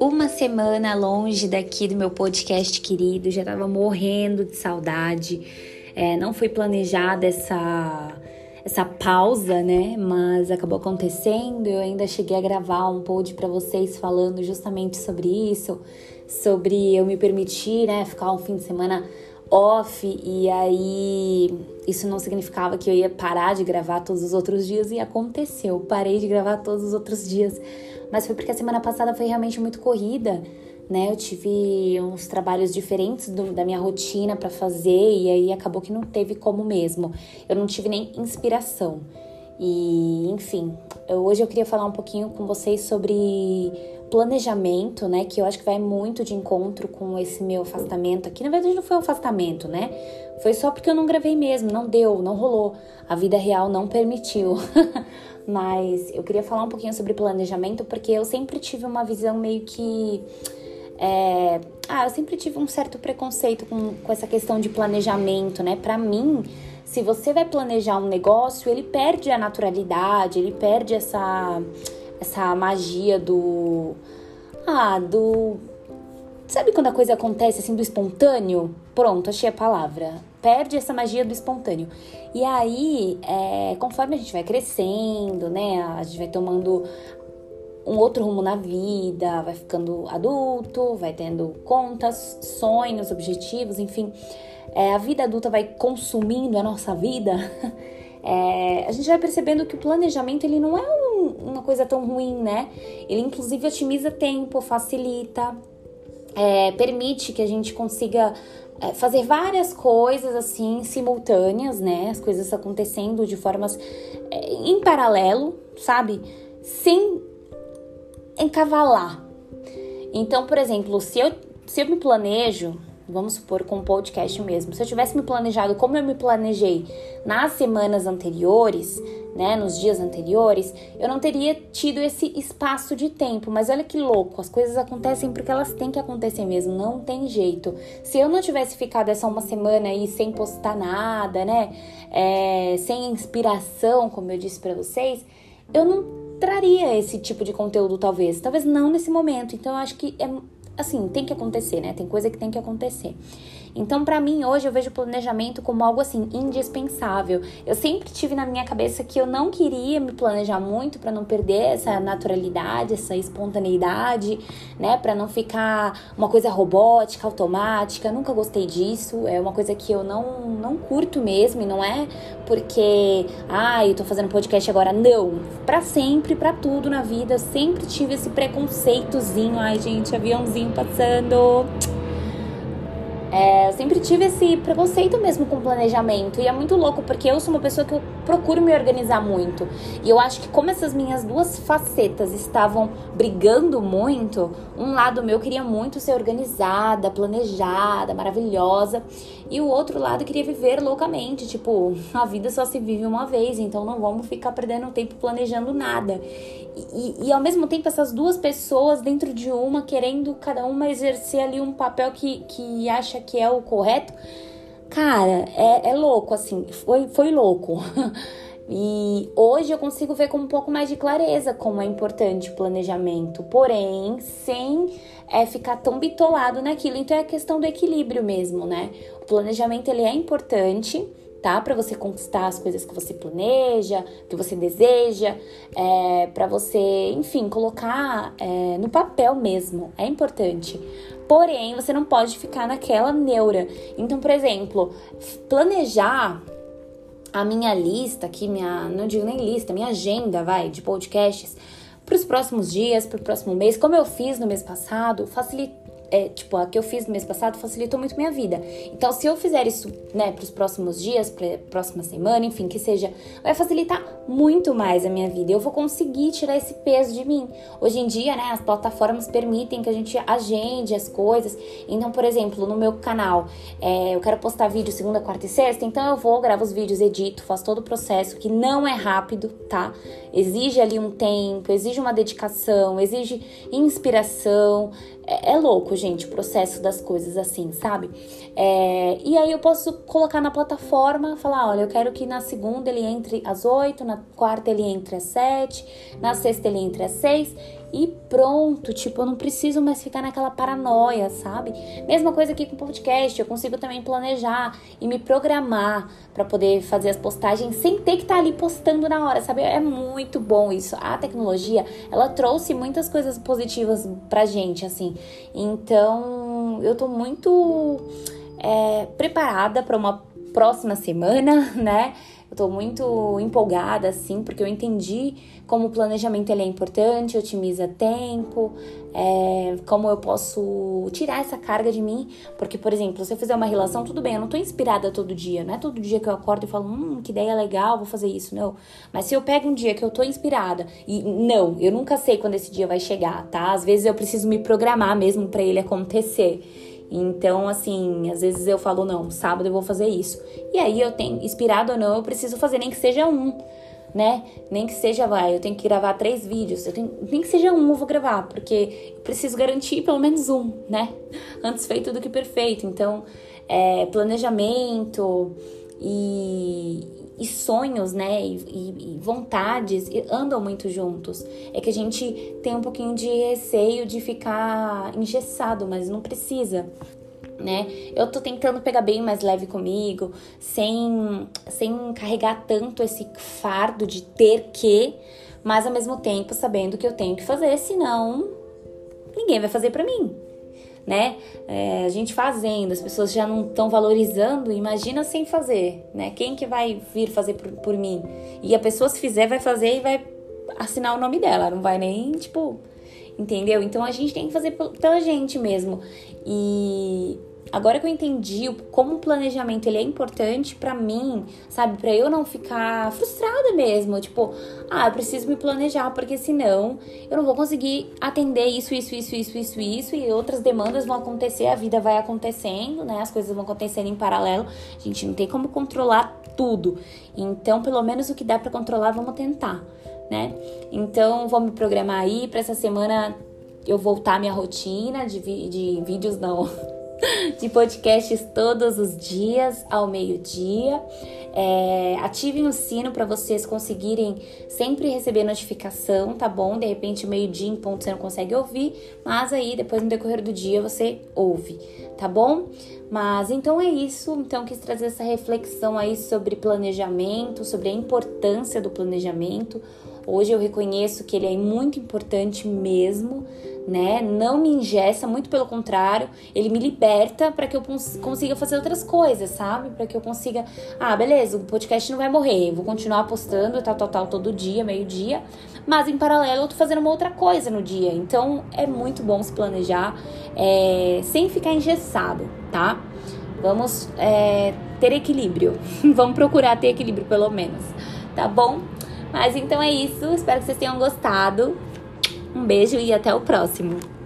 Uma semana longe daqui do meu podcast querido, já tava morrendo de saudade. É, não foi planejada essa essa pausa, né? Mas acabou acontecendo. Eu ainda cheguei a gravar um pod para vocês falando justamente sobre isso, sobre eu me permitir, né, ficar um fim de semana off e aí isso não significava que eu ia parar de gravar todos os outros dias e aconteceu. Parei de gravar todos os outros dias, mas foi porque a semana passada foi realmente muito corrida né? Eu tive uns trabalhos diferentes do, da minha rotina para fazer e aí acabou que não teve como mesmo. Eu não tive nem inspiração. E, enfim, eu, hoje eu queria falar um pouquinho com vocês sobre planejamento, né? Que eu acho que vai muito de encontro com esse meu afastamento aqui. Na verdade, não foi um afastamento, né? Foi só porque eu não gravei mesmo, não deu, não rolou. A vida real não permitiu. Mas eu queria falar um pouquinho sobre planejamento porque eu sempre tive uma visão meio que é, ah, eu sempre tive um certo preconceito com, com essa questão de planejamento, né? Para mim, se você vai planejar um negócio, ele perde a naturalidade, ele perde essa, essa magia do. Ah, do. Sabe quando a coisa acontece assim do espontâneo? Pronto, achei a palavra. Perde essa magia do espontâneo. E aí, é, conforme a gente vai crescendo, né? A gente vai tomando um outro rumo na vida, vai ficando adulto, vai tendo contas, sonhos, objetivos, enfim. É, a vida adulta vai consumindo a nossa vida. É, a gente vai percebendo que o planejamento ele não é um, uma coisa tão ruim, né? Ele inclusive otimiza tempo, facilita, é, permite que a gente consiga é, fazer várias coisas assim simultâneas, né? As coisas acontecendo de formas é, em paralelo, sabe? Sem encavalar. Então, por exemplo, se eu, se eu me planejo, vamos supor com um podcast mesmo, se eu tivesse me planejado como eu me planejei nas semanas anteriores, né, nos dias anteriores, eu não teria tido esse espaço de tempo. Mas olha que louco, as coisas acontecem porque elas têm que acontecer mesmo, não tem jeito. Se eu não tivesse ficado essa uma semana aí sem postar nada, né, é, sem inspiração, como eu disse para vocês, eu não traria esse tipo de conteúdo, talvez. Talvez não nesse momento. Então, eu acho que é assim, tem que acontecer, né? Tem coisa que tem que acontecer. Então, para mim, hoje eu vejo o planejamento como algo assim indispensável. Eu sempre tive na minha cabeça que eu não queria me planejar muito para não perder essa naturalidade, essa espontaneidade, né, para não ficar uma coisa robótica, automática. Nunca gostei disso. É uma coisa que eu não não curto mesmo e não é porque, ah, eu tô fazendo podcast agora, não. Para sempre, para tudo na vida, eu sempre tive esse preconceitozinho. Ai, gente, aviãozinho passando. É, eu sempre tive esse preconceito mesmo com planejamento. E é muito louco, porque eu sou uma pessoa que eu procuro me organizar muito. E eu acho que como essas minhas duas facetas estavam brigando muito, um lado meu queria muito ser organizada, planejada, maravilhosa. E o outro lado queria viver loucamente. Tipo, a vida só se vive uma vez, então não vamos ficar perdendo tempo planejando nada. E, e, ao mesmo tempo, essas duas pessoas dentro de uma, querendo cada uma exercer ali um papel que, que acha que é o correto, cara, é, é louco, assim, foi, foi louco. E hoje eu consigo ver com um pouco mais de clareza como é importante o planejamento, porém, sem é, ficar tão bitolado naquilo. Então é a questão do equilíbrio mesmo, né? O planejamento ele é importante, tá? Para você conquistar as coisas que você planeja, que você deseja, é, para você, enfim, colocar é, no papel mesmo. É importante. Porém, você não pode ficar naquela neura. Então, por exemplo, planejar a minha lista aqui, minha, não digo nem lista, minha agenda, vai, de podcasts para os próximos dias, para o próximo mês, como eu fiz no mês passado, facilita é, tipo, a que eu fiz no mês passado facilitou muito minha vida. Então, se eu fizer isso, né, para os próximos dias, para próxima semana, enfim, que seja, vai facilitar muito mais a minha vida. Eu vou conseguir tirar esse peso de mim. Hoje em dia, né, as plataformas permitem que a gente agende as coisas. Então, por exemplo, no meu canal, é, eu quero postar vídeo segunda, quarta e sexta, então eu vou, gravo os vídeos, edito, faço todo o processo, que não é rápido, tá? Exige ali um tempo, exige uma dedicação, exige inspiração. é, é louco, gente, o processo das coisas assim, sabe? É, e aí eu posso colocar na plataforma, falar, olha, eu quero que na segunda ele entre às 8, na quarta ele entre às 7, na sexta ele entre às 6 e pronto, tipo, eu não preciso mais ficar naquela paranoia, sabe? Mesma coisa aqui com o podcast, eu consigo também planejar e me programar para poder fazer as postagens sem ter que estar tá ali postando na hora, sabe? É muito bom isso. A tecnologia, ela trouxe muitas coisas positivas pra gente, assim. Então, eu tô muito é, preparada para uma próxima semana, né? Tô muito empolgada, assim, porque eu entendi como o planejamento ele é importante, otimiza tempo, é, como eu posso tirar essa carga de mim. Porque, por exemplo, se eu fizer uma relação, tudo bem, eu não tô inspirada todo dia, não é todo dia que eu acordo e falo, hum, que ideia legal, vou fazer isso, não. Mas se eu pego um dia que eu tô inspirada, e não, eu nunca sei quando esse dia vai chegar, tá? Às vezes eu preciso me programar mesmo para ele acontecer. Então, assim, às vezes eu falo, não, sábado eu vou fazer isso. E aí eu tenho, inspirado ou não, eu preciso fazer, nem que seja um, né? Nem que seja, vai, eu tenho que gravar três vídeos, eu tenho, nem que seja um eu vou gravar, porque eu preciso garantir pelo menos um, né? Antes feito do que perfeito. Então, é, planejamento e, e sonhos, né, e, e, e, vontades andam muito juntos. É que a gente tem um pouquinho de receio de ficar engessado, mas não precisa. Né? Eu tô tentando pegar bem mais leve comigo, sem, sem carregar tanto esse fardo de ter que, mas ao mesmo tempo sabendo que eu tenho que fazer, senão ninguém vai fazer para mim né? É, a gente fazendo, as pessoas já não estão valorizando, imagina sem fazer, né? Quem que vai vir fazer por, por mim? E a pessoa se fizer vai fazer e vai assinar o nome dela, não vai nem, tipo, entendeu? Então a gente tem que fazer pela gente mesmo. E Agora que eu entendi como o planejamento ele é importante para mim, sabe, para eu não ficar frustrada mesmo, tipo, ah, eu preciso me planejar porque senão eu não vou conseguir atender isso, isso, isso, isso, isso, isso e outras demandas vão acontecer, a vida vai acontecendo, né? As coisas vão acontecendo em paralelo. A gente não tem como controlar tudo. Então, pelo menos o que dá para controlar, vamos tentar, né? Então, vou me programar aí para essa semana eu voltar à minha rotina de, de vídeos não de podcasts todos os dias ao meio-dia. É, ativem o sino para vocês conseguirem sempre receber notificação, tá bom? De repente, meio-dia em ponto você não consegue ouvir, mas aí depois no decorrer do dia você ouve, tá bom? Mas então é isso. Então quis trazer essa reflexão aí sobre planejamento, sobre a importância do planejamento. Hoje eu reconheço que ele é muito importante mesmo, né? Não me ingessa, muito pelo contrário, ele me liberta para que eu consiga fazer outras coisas, sabe? Para que eu consiga, ah, beleza, o podcast não vai morrer, vou continuar postando tal, tal, tal todo dia, meio-dia, mas em paralelo eu tô fazendo uma outra coisa no dia. Então é muito bom se planejar é, sem ficar engessado, tá? Vamos é, ter equilíbrio. Vamos procurar ter equilíbrio, pelo menos. Tá bom? Mas então é isso. Espero que vocês tenham gostado. Um beijo e até o próximo.